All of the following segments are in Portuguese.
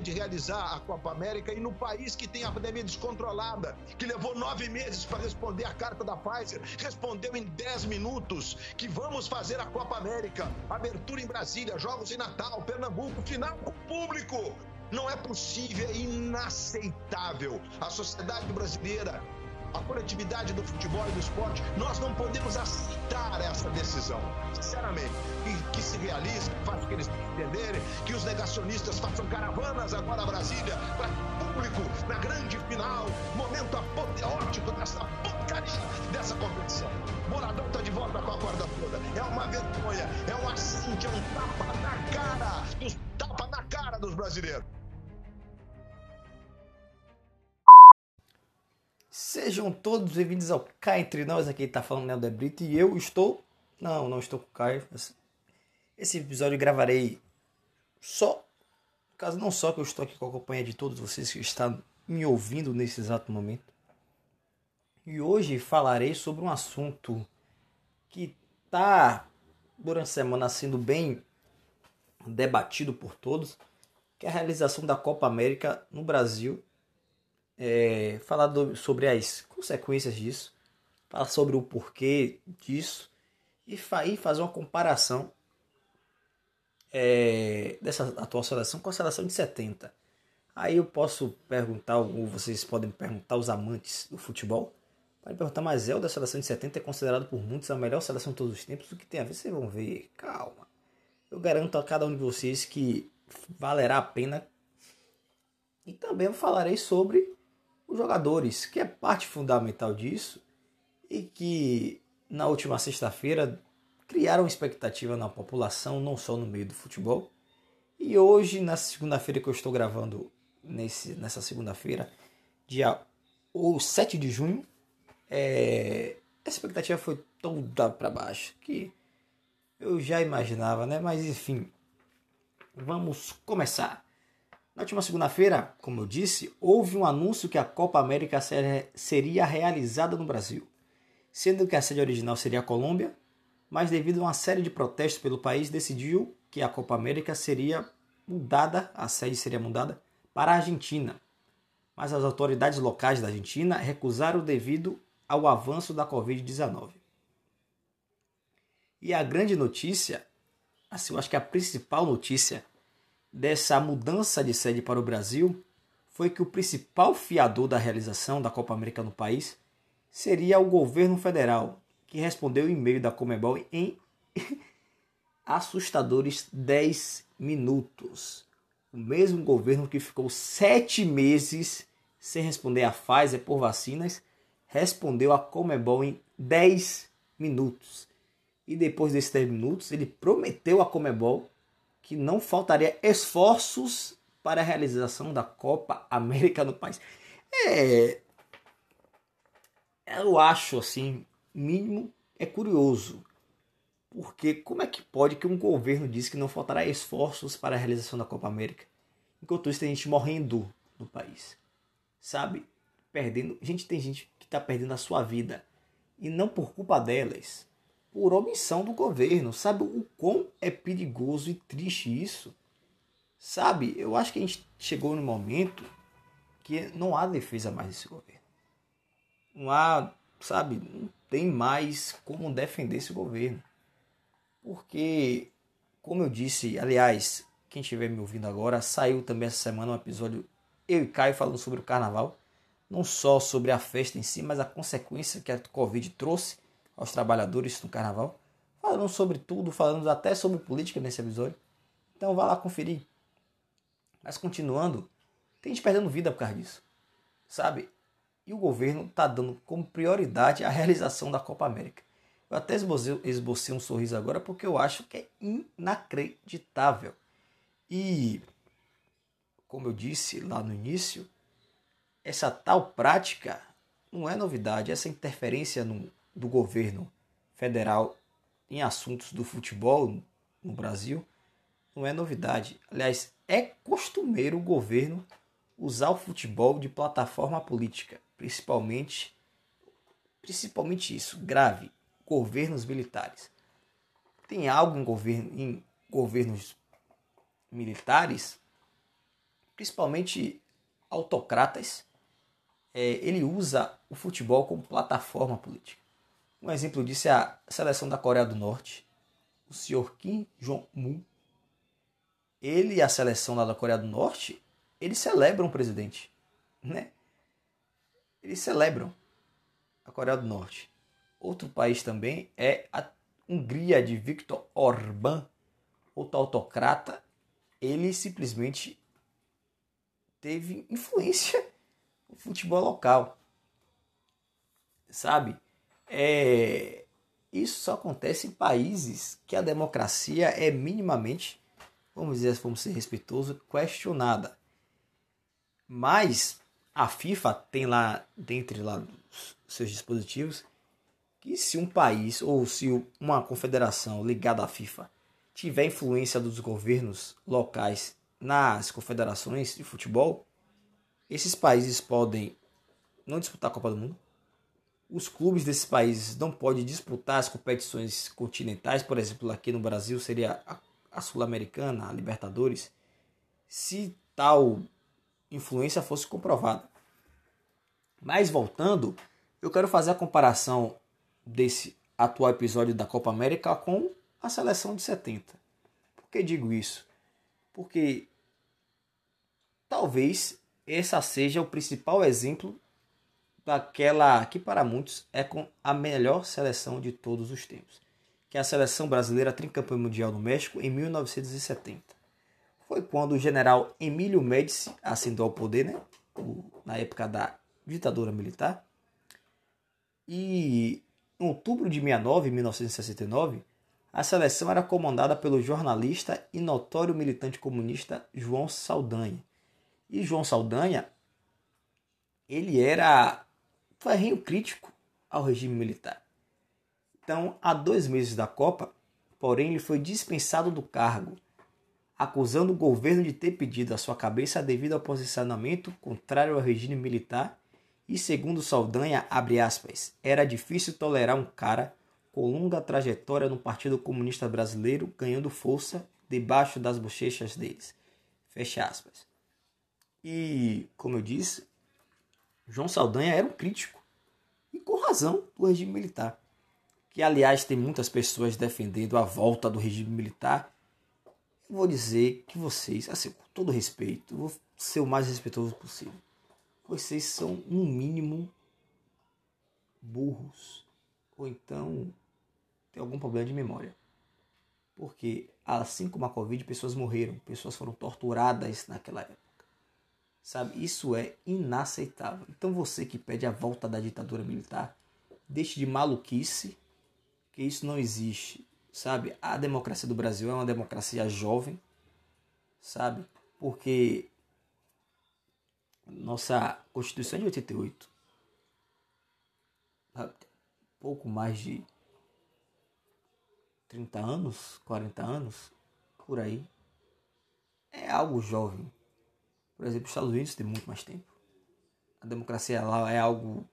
de realizar a Copa América e no país que tem a pandemia descontrolada, que levou nove meses para responder a carta da Pfizer, respondeu em dez minutos que vamos fazer a Copa América, abertura em Brasília, jogos em Natal, Pernambuco, final com público. Não é possível, é inaceitável. A sociedade brasileira a coletividade do futebol e do esporte, nós não podemos aceitar essa decisão, sinceramente. Que, que se realize, faça que eles entenderem, que os negacionistas façam caravanas agora a Brasília, para público, na grande final, momento apoteótico dessa porcaria dessa competição. Moradão está de volta com a corda toda. É uma vergonha, é um assinte, é um tapa na cara, dos, tapa na cara dos brasileiros. Sejam todos bem-vindos ao Cá Entre Nós, aqui está falando Nel Debrito e eu estou... Não, não estou com o Caio. Esse episódio eu gravarei só, no caso não só que eu estou aqui com a companhia de todos vocês que estão me ouvindo nesse exato momento. E hoje falarei sobre um assunto que está durante a semana sendo bem debatido por todos, que é a realização da Copa América no Brasil é, falar do, sobre as consequências disso, falar sobre o porquê disso e, fa fazer uma comparação é, dessa atual seleção com a seleção de 70. Aí eu posso perguntar, ou vocês podem perguntar, os amantes do futebol, podem perguntar, mas é da seleção de 70 é considerado por muitos a melhor seleção de todos os tempos. O que tem a ver? Vocês vão ver, calma. Eu garanto a cada um de vocês que valerá a pena. E também falarei sobre os jogadores, que é parte fundamental disso e que na última sexta-feira criaram expectativa na população, não só no meio do futebol. E hoje, na segunda-feira que eu estou gravando, nesse, nessa segunda-feira, dia ou 7 de junho, é, a expectativa foi toda para baixo, que eu já imaginava, né? Mas enfim, vamos começar. Na última segunda-feira, como eu disse, houve um anúncio que a Copa América seria realizada no Brasil, sendo que a sede original seria a Colômbia, mas devido a uma série de protestos pelo país, decidiu que a Copa América seria mudada, a sede seria mudada para a Argentina. Mas as autoridades locais da Argentina recusaram devido ao avanço da Covid-19. E a grande notícia, assim, eu acho que a principal notícia dessa mudança de sede para o Brasil foi que o principal fiador da realização da Copa América no país seria o governo federal, que respondeu em e-mail da Comebol em assustadores 10 minutos. O mesmo governo que ficou sete meses sem responder a Pfizer por vacinas, respondeu a Comebol em 10 minutos. E depois desses 10 minutos, ele prometeu a Comebol que não faltaria esforços para a realização da Copa América no país. É. Eu acho assim, mínimo é curioso. Porque como é que pode que um governo diz que não faltará esforços para a realização da Copa América? Enquanto isso tem gente morrendo no país. Sabe? Perdendo. Gente, tem gente que está perdendo a sua vida. E não por culpa delas por omissão do governo. Sabe o quão é perigoso e triste isso? Sabe, eu acho que a gente chegou no momento que não há defesa mais desse governo. Não há, sabe, não tem mais como defender esse governo. Porque, como eu disse, aliás, quem estiver me ouvindo agora, saiu também essa semana um episódio eu e Caio falando sobre o carnaval, não só sobre a festa em si, mas a consequência que a Covid trouxe aos trabalhadores no carnaval. Falamos sobre tudo, falamos até sobre política nesse episódio. Então vá lá conferir. Mas continuando, tem gente perdendo vida por causa disso. Sabe? E o governo está dando como prioridade a realização da Copa América. Eu até esbocei, esbocei um sorriso agora porque eu acho que é inacreditável. E, como eu disse lá no início, essa tal prática não é novidade. Essa interferência no, do governo federal em assuntos do futebol no Brasil não é novidade. Aliás, é costumeiro o governo usar o futebol de plataforma política, principalmente principalmente isso, grave, governos militares. Tem algo em, governo, em governos militares principalmente autocratas, é, ele usa o futebol como plataforma política. Um exemplo disso é a seleção da Coreia do Norte. O senhor Kim Jong-un, ele e a seleção lá da Coreia do Norte, eles celebram o presidente, né? Eles celebram a Coreia do Norte. Outro país também é a Hungria de Viktor Orbán, outro autocrata. Ele simplesmente teve influência no futebol local. Sabe? É, isso só acontece em países que a democracia é minimamente, vamos dizer, vamos ser respeitoso, questionada. Mas a FIFA tem lá, dentre lá seus dispositivos, que se um país ou se uma confederação ligada à FIFA tiver influência dos governos locais nas confederações de futebol, esses países podem não disputar a Copa do Mundo. Os clubes desses países não podem disputar as competições continentais, por exemplo, aqui no Brasil seria a, Sul-Americana, a Libertadores, se tal influência fosse comprovada. Mas voltando, eu quero fazer a comparação desse atual episódio da Copa América com a seleção de 70. Por que digo isso? Porque talvez essa seja o principal exemplo daquela que para muitos é com a melhor seleção de todos os tempos, que é a seleção brasileira tricampeã mundial no México em 1970. Foi quando o general Emílio Médici ascendeu ao poder, né? na época da ditadura militar. E em outubro de 69, 1969, a seleção era comandada pelo jornalista e notório militante comunista João Saldanha. E João Saldanha, ele era ferrinho crítico ao regime militar. Então, há dois meses da Copa, porém, ele foi dispensado do cargo, acusando o governo de ter pedido a sua cabeça devido ao posicionamento contrário ao regime militar e segundo Saldanha, aspas, era difícil tolerar um cara com longa trajetória no Partido Comunista Brasileiro ganhando força debaixo das bochechas deles. Fecha aspas. E, como eu disse, João Saldanha era um crítico, e com razão, do regime militar. Que, aliás, tem muitas pessoas defendendo a volta do regime militar. Vou dizer que vocês, assim, com todo respeito, vou ser o mais respeitoso possível vocês são, no mínimo, burros. Ou então tem algum problema de memória. Porque, assim como a Covid, pessoas morreram, pessoas foram torturadas naquela época. Sabe? Isso é inaceitável. Então, você que pede a volta da ditadura militar, deixe de maluquice, que isso não existe. Sabe? A democracia do Brasil é uma democracia jovem, sabe? Porque nossa Constituição é de 88, pouco mais de 30 anos, 40 anos, por aí, é algo jovem. Por exemplo, os Estados Unidos tem muito mais tempo. A democracia lá é algo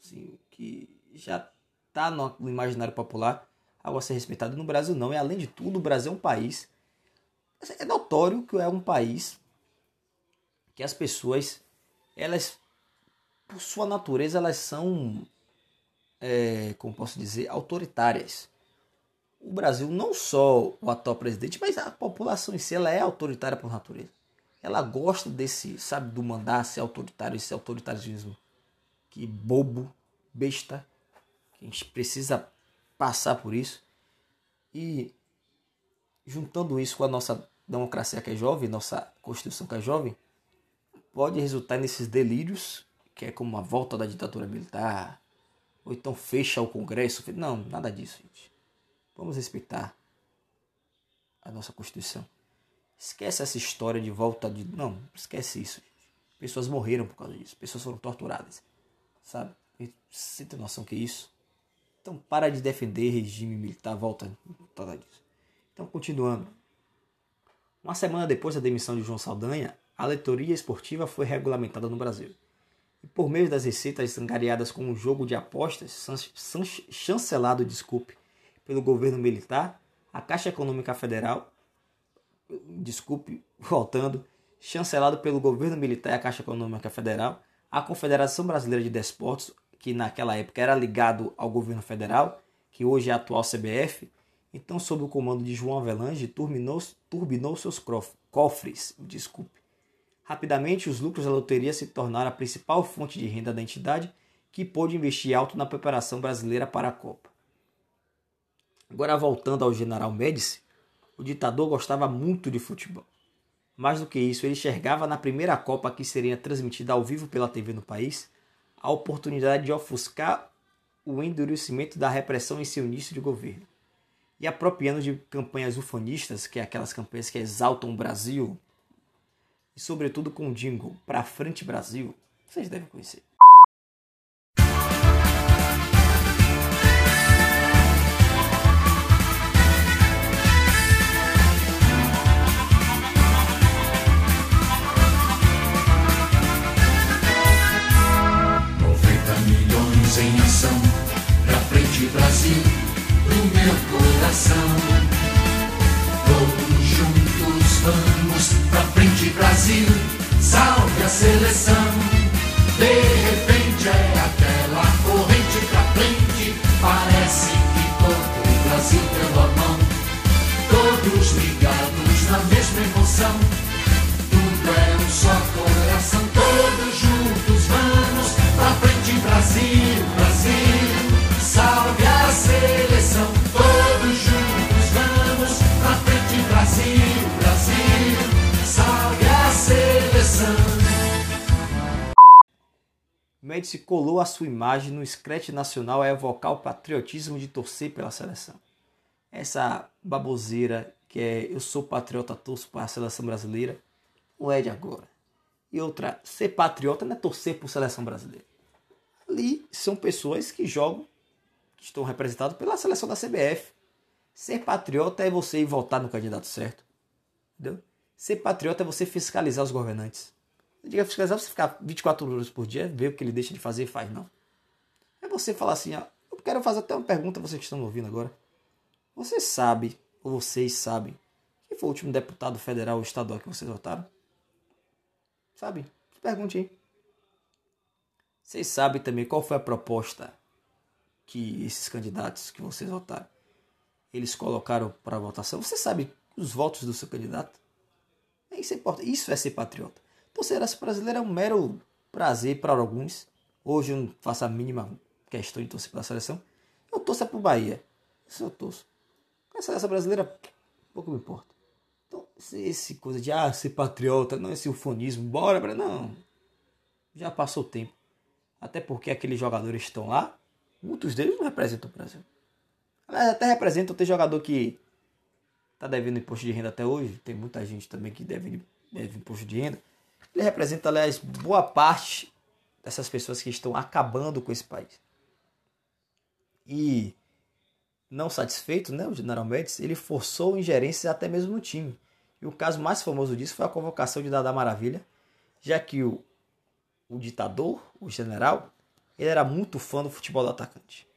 assim, que já está no imaginário popular, algo a ser respeitado. No Brasil não, e além de tudo, o Brasil é um país. É notório que é um país que as pessoas, elas, por sua natureza, elas são, é, como posso dizer, autoritárias. O Brasil, não só o atual presidente, mas a população em si, ela é autoritária por natureza. Ela gosta desse, sabe, do mandar ser autoritário, esse autoritarismo que bobo, besta, que a gente precisa passar por isso. E juntando isso com a nossa democracia que é jovem, nossa Constituição que é jovem, pode resultar nesses delírios, que é como a volta da ditadura militar, ou então fecha o Congresso. Não, nada disso, gente. Vamos respeitar a nossa Constituição. Esquece essa história de volta de. Não, esquece isso. Pessoas morreram por causa disso. Pessoas foram torturadas. Sabe? Você tem noção que é isso? Então para de defender regime militar, volta nada disso. Então, continuando. Uma semana depois da demissão de João Saldanha, a leitoria esportiva foi regulamentada no Brasil. E por meio das receitas angariadas com o jogo de apostas, chancelado, desculpe, pelo governo militar, a Caixa Econômica Federal, desculpe, voltando, chancelado pelo governo militar e a Caixa Econômica Federal, a Confederação Brasileira de Desportos, que naquela época era ligado ao governo federal, que hoje é a atual CBF, então sob o comando de João Avelange, turbinou, turbinou seus cofres. Desculpe. Rapidamente, os lucros da loteria se tornaram a principal fonte de renda da entidade, que pôde investir alto na preparação brasileira para a Copa. Agora, voltando ao general Médici, o ditador gostava muito de futebol. Mais do que isso, ele enxergava na primeira Copa que seria transmitida ao vivo pela TV no país a oportunidade de ofuscar o endurecimento da repressão em seu início de governo. E apropriando de campanhas ufanistas, que é aquelas campanhas que exaltam o Brasil, e sobretudo com o jingle Pra Frente Brasil, vocês devem conhecer. Colou a sua imagem no scratch nacional a evocar o patriotismo de torcer pela seleção. Essa baboseira que é eu sou patriota, torço para a seleção brasileira, não é de agora. E outra, ser patriota não é torcer por seleção brasileira. Ali são pessoas que jogam, que estão representadas pela seleção da CBF. Ser patriota é você votar no candidato certo. Entendeu? Ser patriota é você fiscalizar os governantes. Diga fiscalizar você ficar 24 horas por dia, ver o que ele deixa de fazer e faz, não. É você falar assim, ó, eu quero fazer até uma pergunta a vocês que estão me ouvindo agora. Você sabe, ou vocês sabem, quem foi o último deputado federal ou estadual que vocês votaram? Sabe? Pergunte aí. Vocês sabem também qual foi a proposta que esses candidatos que vocês votaram, eles colocaram para votação? Você sabe os votos do seu candidato? Isso é importante. Isso é ser patriota. Torcer a brasileira é um mero prazer para alguns. Hoje eu não faço a mínima questão de torcer pela seleção. Eu torço para o Bahia. Isso eu torço. A seleção brasileira, pouco me importa. Então, esse coisa de ah, ser patriota, não esse ufonismo, bora, não. Já passou o tempo. Até porque aqueles jogadores estão lá, muitos deles não representam o Brasil. Aliás, até representam, tem jogador que está devendo imposto de renda até hoje. Tem muita gente também que deve, deve imposto de renda. Ele representa, aliás, boa parte dessas pessoas que estão acabando com esse país. E não satisfeito, né, o General Médici, ele forçou ingerências até mesmo no time. E o caso mais famoso disso foi a convocação de Dada Maravilha, já que o, o ditador, o general, ele era muito fã do futebol do atacante.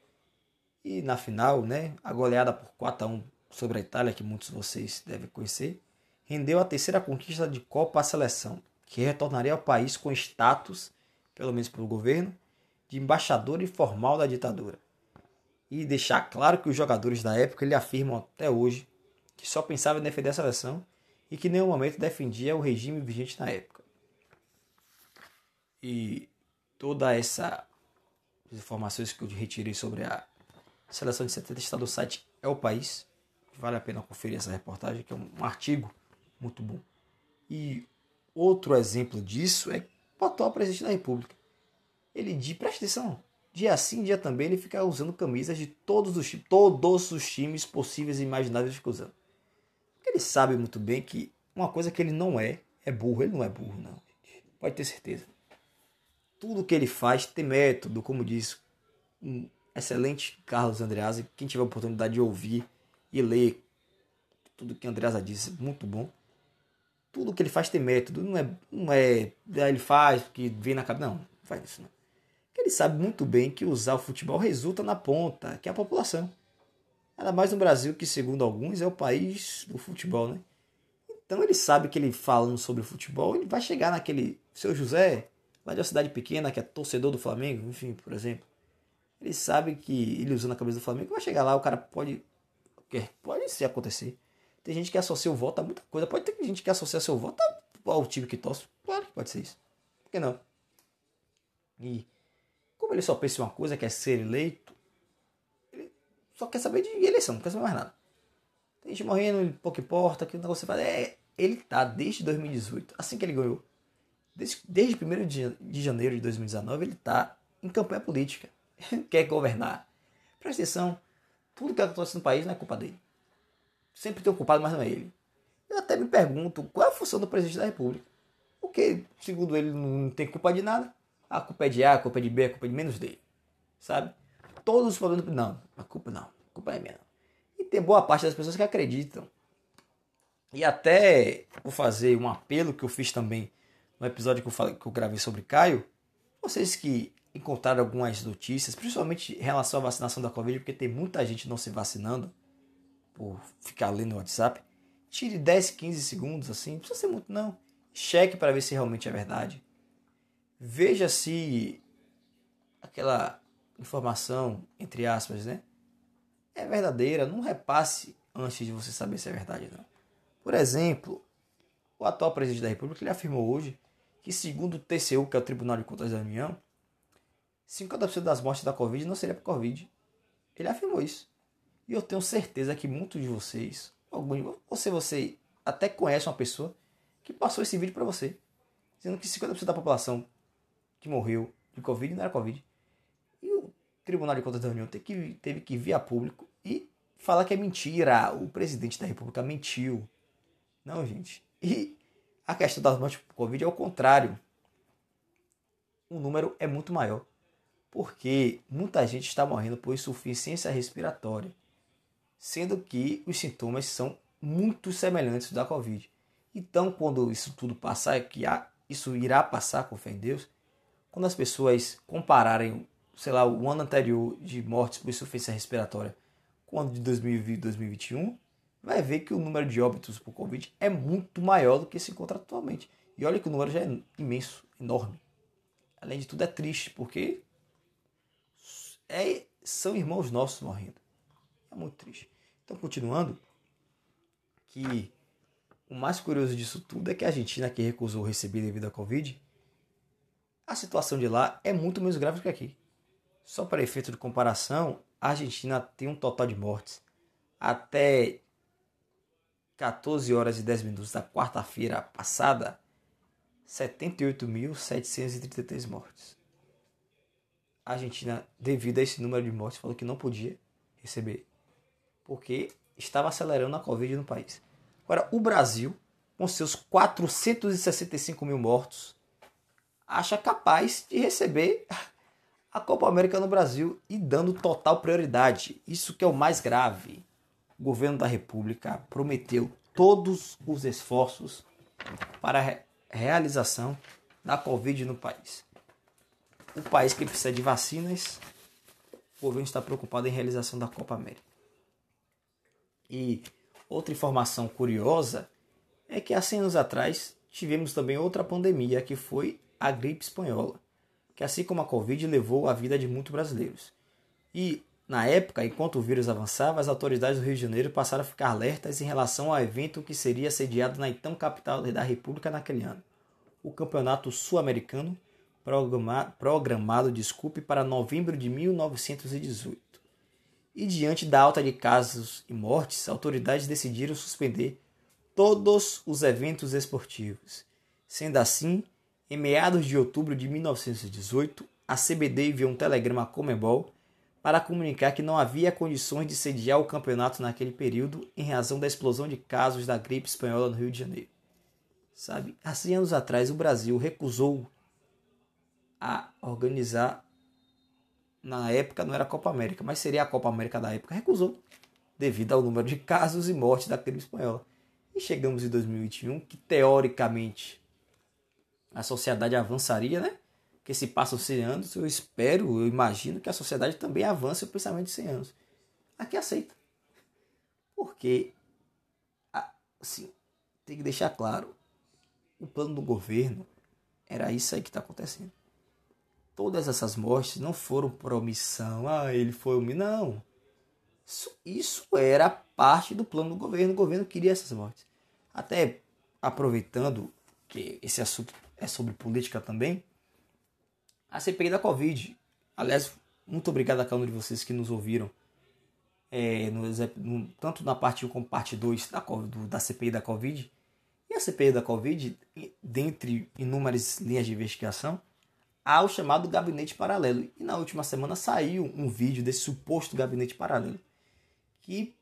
E na final, né, a goleada por 4 a 1 sobre a Itália, que muitos de vocês devem conhecer, rendeu a terceira conquista de Copa à seleção, que retornaria ao país com status, pelo menos pelo governo, de embaixador informal da ditadura. E deixar claro que os jogadores da época lhe afirmam até hoje que só pensava em defender a seleção e que em nenhum momento defendia o regime vigente na época. E toda essa informações que eu retirei sobre a seleção de 70 está no site É o País. Vale a pena conferir essa reportagem, que é um artigo muito bom. E Outro exemplo disso é o atual presidente da República. Ele diz, presta atenção, dia sim, dia também, ele fica usando camisas de todos os todos os times possíveis e imagináveis fica usando. Porque ele sabe muito bem que uma coisa que ele não é, é burro. Ele não é burro, não. Pode ter certeza. Tudo que ele faz tem método, como diz um excelente Carlos Andreasa. Quem tiver a oportunidade de ouvir e ler tudo que Andreasa disse, muito bom tudo que ele faz tem método. Não é, não é ele faz que vem na cabeça. Não, não faz isso não. Porque ele sabe muito bem que usar o futebol resulta na ponta, que é a população. Ainda mais no Brasil, que segundo alguns é o país do futebol, né? Então ele sabe que ele falando sobre futebol, ele vai chegar naquele seu José, lá de uma cidade pequena, que é torcedor do Flamengo, enfim, por exemplo. Ele sabe que ele usando a camisa do Flamengo vai chegar lá, o cara pode. Pode se acontecer. Tem gente que associa o voto a muita coisa. Pode ter gente que associa seu voto ao time que torce. Claro que pode ser isso. Por que não? E como ele só pensa em uma coisa, que é ser eleito, ele só quer saber de eleição, não quer saber mais nada. Tem gente morrendo, pouco importa, que o negócio faz. É, ele tá desde 2018, assim que ele ganhou. Desde, desde 1 de, janeiro de 2019, ele tá em campanha política. quer governar. Presta atenção, tudo que acontece no país não é culpa dele. Sempre tem um culpado, mas não é ele. Eu até me pergunto qual é a função do presidente da República. Porque, segundo ele, não tem culpa de nada. A culpa é de A, a culpa é de B, a culpa é de menos D. Sabe? Todos os problemas. Não, a culpa não. A culpa é minha. E tem boa parte das pessoas que acreditam. E até vou fazer um apelo que eu fiz também no episódio que eu, falei, que eu gravei sobre Caio. Vocês que encontraram algumas notícias, principalmente em relação à vacinação da Covid, porque tem muita gente não se vacinando por ficar lendo no WhatsApp. Tire 10, 15 segundos assim, não precisa ser muito não. Cheque para ver se realmente é verdade. Veja se aquela informação, entre aspas, né, é verdadeira. Não repasse antes de você saber se é verdade não. Por exemplo, o atual presidente da República ele afirmou hoje que, segundo o TCU, que é o Tribunal de Contas da União, 50% das mortes da Covid não seria por Covid. Ele afirmou isso. E eu tenho certeza que muitos de vocês, alguns, você, você até conhece uma pessoa que passou esse vídeo para você, dizendo que 50% da população que morreu de Covid não era Covid. E o Tribunal de Contas da União teve que, teve que vir a público e falar que é mentira. O presidente da República mentiu. Não, gente. E a questão das mortes por Covid é o contrário. O número é muito maior. Porque muita gente está morrendo por insuficiência respiratória. Sendo que os sintomas são muito semelhantes da Covid. Então, quando isso tudo passar, que isso irá passar com fé em Deus, quando as pessoas compararem, sei lá, o ano anterior de mortes por insuficiência respiratória com o ano de 2020 2021, vai ver que o número de óbitos por Covid é muito maior do que se encontra atualmente. E olha que o número já é imenso, enorme. Além de tudo, é triste, porque é, são irmãos nossos morrendo. É muito triste. Então, continuando, que o mais curioso disso tudo é que a Argentina, que recusou receber devido à Covid, a situação de lá é muito menos grave que aqui. Só para efeito de comparação, a Argentina tem um total de mortes até 14 horas e 10 minutos da quarta-feira passada, 78.733 mortes. A Argentina, devido a esse número de mortes, falou que não podia receber, porque estava acelerando a Covid no país. Agora, o Brasil, com seus 465 mil mortos, acha capaz de receber a Copa América no Brasil e dando total prioridade. Isso que é o mais grave. O governo da República prometeu todos os esforços para a realização da Covid no país. O país que precisa de vacinas, o governo está preocupado em realização da Copa América. E outra informação curiosa é que há 100 anos atrás tivemos também outra pandemia que foi a gripe espanhola, que assim como a Covid levou a vida de muitos brasileiros. E, na época, enquanto o vírus avançava, as autoridades do Rio de Janeiro passaram a ficar alertas em relação ao evento que seria sediado na então capital da República naquele ano, o Campeonato Sul-Americano, programado, programado desculpe, para novembro de 1918. E diante da alta de casos e mortes, autoridades decidiram suspender todos os eventos esportivos. Sendo assim, em meados de outubro de 1918, a CBD enviou um telegrama à Comebol para comunicar que não havia condições de sediar o campeonato naquele período em razão da explosão de casos da gripe espanhola no Rio de Janeiro. Sabe, há 100 anos atrás o Brasil recusou a organizar na época não era a Copa América, mas seria a Copa América da época, recusou devido ao número de casos e mortes da gripe espanhola. E chegamos em 2021, que teoricamente a sociedade avançaria, né? Porque se passam 100 anos, eu espero, eu imagino que a sociedade também avance o pensamento de 100 anos. Aqui aceita. Porque, assim, tem que deixar claro. O plano do governo era isso aí que está acontecendo. Todas essas mortes não foram por omissão. Ah, ele foi omissão. Não. Isso, isso era parte do plano do governo. O governo queria essas mortes. Até aproveitando que esse assunto é sobre política também, a CPI da Covid. Aliás, muito obrigado a cada um de vocês que nos ouviram, é, no, no, tanto na parte 1 como parte 2 da, do, da CPI da Covid. E a CPI da Covid, dentre inúmeras linhas de investigação, há o chamado gabinete paralelo. E na última semana saiu um vídeo desse suposto gabinete paralelo, que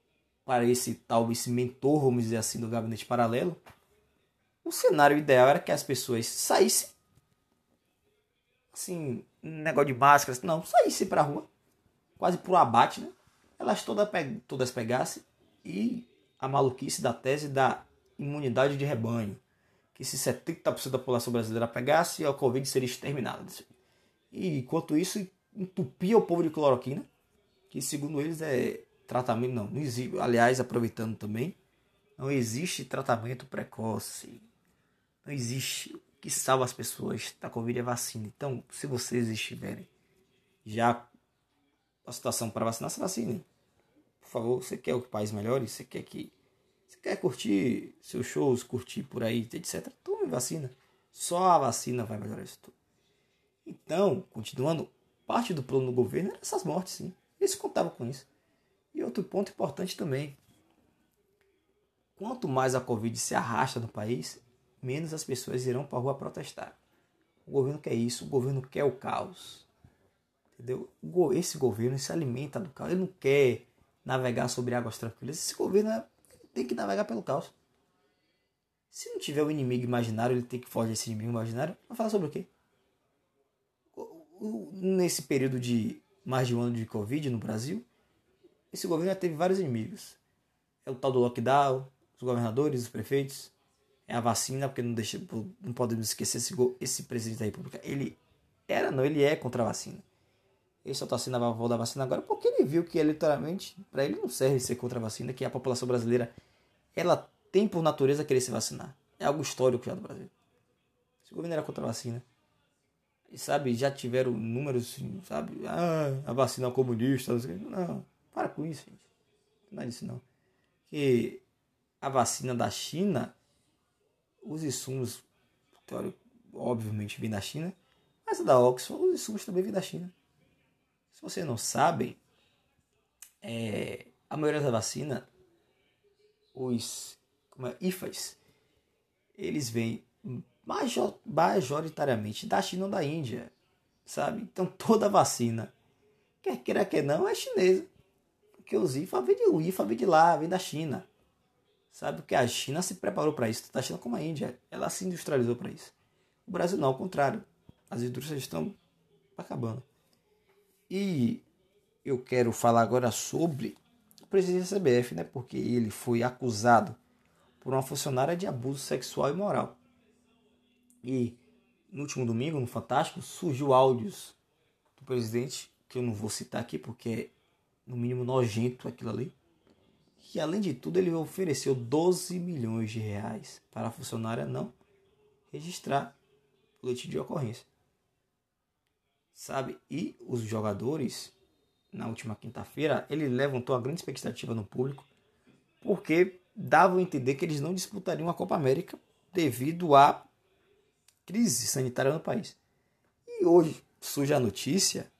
para esse tal esse mentor, vamos dizer assim, do gabinete paralelo, o cenário ideal era que as pessoas saíssem assim, negócio de máscaras, não, saísse pra rua, quase pro abate, né? Elas todas, pe todas pegassem e a maluquice da tese da imunidade de rebanho, que se 70% da população brasileira pegasse, a Covid seria exterminada. E enquanto isso, entupia o povo de cloroquina, que segundo eles é tratamento, não, não existe, aliás, aproveitando também, não existe tratamento precoce, não existe que salva as pessoas da Covid é vacina. Então, se vocês estiverem já a situação para vacinar, se vacinem. Por favor, você quer o país melhore? Você quer que. Você quer curtir seus shows, curtir por aí, etc. Tome vacina. Só a vacina vai melhorar isso tudo. Então, continuando, parte do plano do governo era essas mortes, sim. Eles contavam com isso. E outro ponto importante também. Quanto mais a Covid se arrasta no país, menos as pessoas irão para a rua protestar. O governo quer isso, o governo quer o caos. Entendeu? Esse governo se alimenta do caos. Ele não quer navegar sobre águas tranquilas. Esse governo é, tem que navegar pelo caos. Se não tiver um inimigo imaginário, ele tem que fugir desse inimigo imaginário. Vai falar sobre o quê? Nesse período de mais de um ano de Covid no Brasil, esse governo já teve vários inimigos. É o tal do lockdown, os governadores, os prefeitos, é a vacina, porque não, deixa, não podemos esquecer esse, esse presidente da República. Ele era, não, ele é contra a vacina. Ele só está sendo a favor da vacina agora porque ele viu que eleitoralmente, para ele não serve ser contra a vacina, que a população brasileira ela tem por natureza querer se vacinar. É algo histórico já do Brasil. Se o governo era contra a vacina, e sabe, já tiveram números, sabe, ah, a vacina é comunista, não, para com isso, gente. Não é isso não. Que a vacina da China os insumos, obviamente, vêm da China, mas a da Oxford, os insumos também vêm da China. Se vocês não sabem, é, a maioria da vacina, os como é, IFAs, eles vêm major, majoritariamente da China ou da Índia, sabe? Então toda vacina, quer queira que não, é chinesa. Porque os IFA vêm de, o IFA vem de lá, vem da China. Sabe que a China se preparou para isso, tanto a China como a Índia, ela se industrializou para isso. O Brasil não, ao contrário. As indústrias estão acabando. E eu quero falar agora sobre o presidente da CBF, né? Porque ele foi acusado por uma funcionária de abuso sexual e moral. E no último domingo, no Fantástico, surgiu áudios do presidente, que eu não vou citar aqui porque é no mínimo nojento aquilo ali que além de tudo ele ofereceu 12 milhões de reais para a funcionária não registrar o boletim de ocorrência. Sabe? E os jogadores, na última quinta-feira, ele levantou a grande expectativa no público, porque davam a entender que eles não disputariam a Copa América devido à crise sanitária no país. E hoje surge a notícia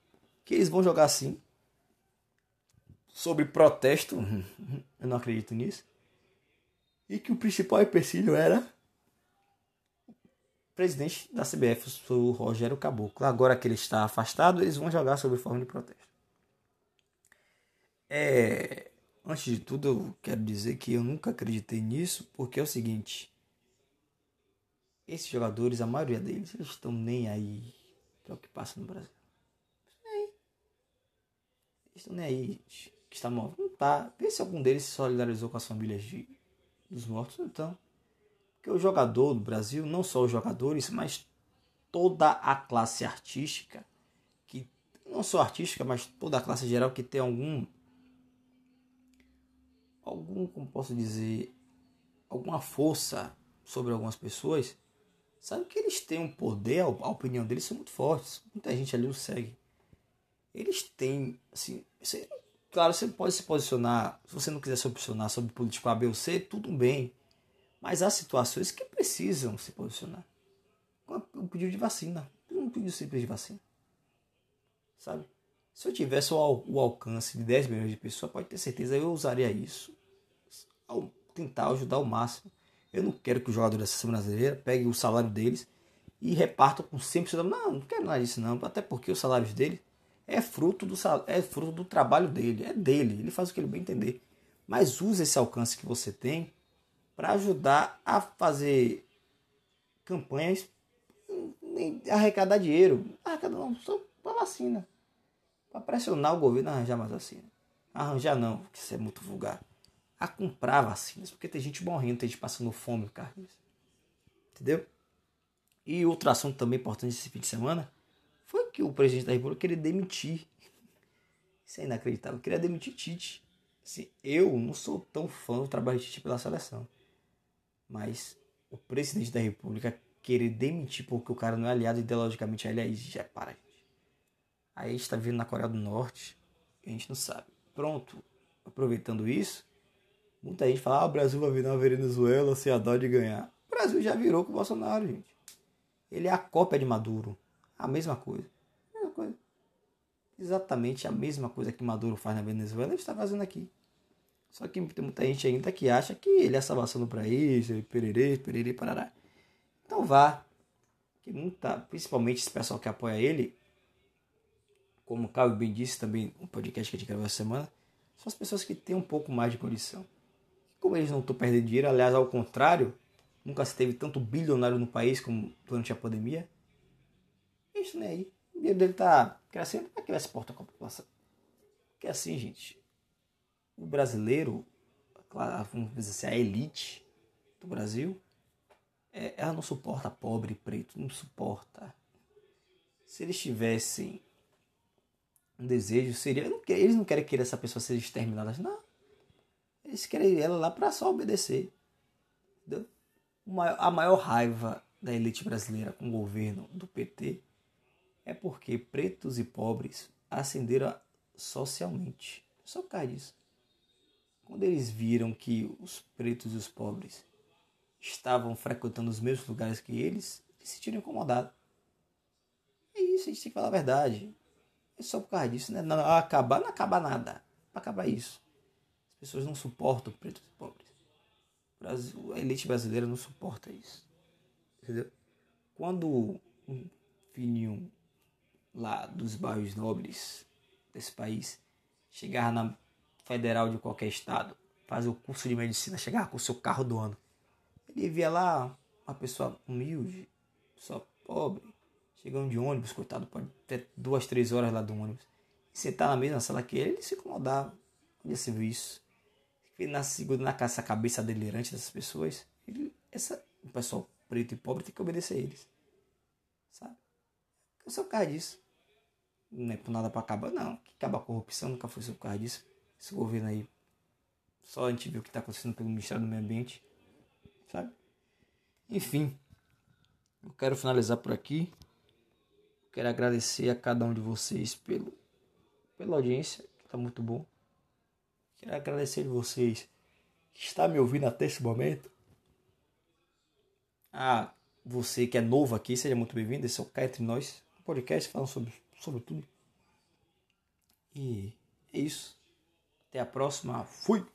que eles vão jogar sim sobre protesto, eu não acredito nisso, e que o principal empecilho era presidente da CBF, o Rogério Caboclo. Agora que ele está afastado, eles vão jogar sobre forma de protesto. É, antes de tudo, eu quero dizer que eu nunca acreditei nisso, porque é o seguinte: esses jogadores, a maioria deles, eles estão nem aí para o que passa no Brasil. Eles estão nem aí, que está morto. Não tá. Vê se algum deles se solidarizou com as famílias de, dos mortos. Então. Porque o jogador do Brasil, não só os jogadores, mas toda a classe artística, que não só artística, mas toda a classe geral que tem algum algum, como posso dizer, alguma força sobre algumas pessoas, sabe que eles têm um poder, a opinião deles são muito fortes. Muita gente ali o segue. Eles têm, assim, você, claro, você pode se posicionar, se você não quiser se posicionar sobre político A, B ou C, tudo bem. Mas há situações que precisam se posicionar. Um pedido de vacina. Um pedido simples de vacina. Sabe? Se eu tivesse o, o alcance de 10 milhões de pessoas, pode ter certeza eu usaria isso. Ao tentar ajudar o máximo. Eu não quero que os jogadores da seleção brasileira peguem o salário deles e repartam com 100%. Não, não quero nada disso não. Até porque os salários dele é fruto do, é fruto do trabalho dele. É dele. Ele faz o que ele bem entender. Mas use esse alcance que você tem para ajudar a fazer campanhas arrecadar dinheiro. Arrecadar não, só para vacina. Para pressionar o governo a arranjar mais vacina. Arranjar não, porque isso é muito vulgar. A comprar vacinas, porque tem gente morrendo, tem gente passando fome, Carlos. Entendeu? E outro assunto também importante esse fim de semana foi que o presidente da República queria demitir. Isso é inacreditável. Queria demitir Tite. Assim, eu não sou tão fã do trabalho de Tite pela seleção. Mas o presidente da República querer demitir porque o cara não é aliado ideologicamente a ele, aí já para, gente. Aí a gente tá vindo na Coreia do Norte a gente não sabe. Pronto, aproveitando isso, muita gente fala: ah, o Brasil vai virar uma Venezuela se a dó de ganhar. O Brasil já virou com o Bolsonaro, gente. Ele é a cópia de Maduro. A mesma coisa. A mesma coisa. Exatamente a mesma coisa que Maduro faz na Venezuela, ele está fazendo aqui. Só que tem muita gente ainda que acha que ele é salvação do país, pererê, pererê, parará. Então vá. Que muita, principalmente esse pessoal que apoia ele, como o Caio bem disse também no podcast que a gente gravou essa semana, são as pessoas que têm um pouco mais de condição. Como eles não estão perdendo dinheiro, aliás, ao contrário, nunca se teve tanto bilionário no país como durante a pandemia. Isso nem aí. O dinheiro dele tá crescendo, para que vai se portar com a população? Porque assim, gente, o brasileiro, vamos dizer assim, a elite do Brasil, é, ela não suporta pobre e preto, não suporta. Se eles tivessem um desejo, seria. Não, eles não querem que essa pessoa seja exterminada, não. Eles querem ela lá para só obedecer. Entendeu? A maior raiva da elite brasileira com o governo do PT é porque pretos e pobres ascenderam socialmente. Só por causa disso. Quando eles viram que os pretos e os pobres estavam frequentando os mesmos lugares que eles, se sentiram incomodados. É isso, a gente tem que falar a verdade. É só por causa disso, né? Não, acabar, não acaba nada. Para acabar isso. As pessoas não suportam pretos e pobres. A elite brasileira não suporta isso. Entendeu? Quando um filhinho lá dos bairros nobres desse país chegar na federal de qualquer estado, fazer o curso de medicina, chegar com o seu carro do ano. Ele via lá uma pessoa humilde, só pobre, chegando de ônibus, coitado, pode ter duas, três horas lá do ônibus. E sentar na mesma sala que ele, ele se incomodava. Onde você viu isso? Ele nasce na cabeça delirante dessas pessoas. Ele, essa, o pessoal preto e pobre tem que obedecer a eles. Sabe? Eu sou por causa disso. Não é por nada para acabar, não. Que acabar a corrupção nunca foi por causa disso esse governo aí. Só a gente vê o que está acontecendo pelo Ministério do Meio Ambiente, sabe? Enfim, eu quero finalizar por aqui. Quero agradecer a cada um de vocês pelo, pela audiência, que está muito bom. Quero agradecer a vocês que está me ouvindo até esse momento. Ah, você que é novo aqui, seja muito bem-vindo. Esse é o Cá Entre Nós, um podcast falando sobre, sobre tudo. E é isso. Até a próxima. Fui!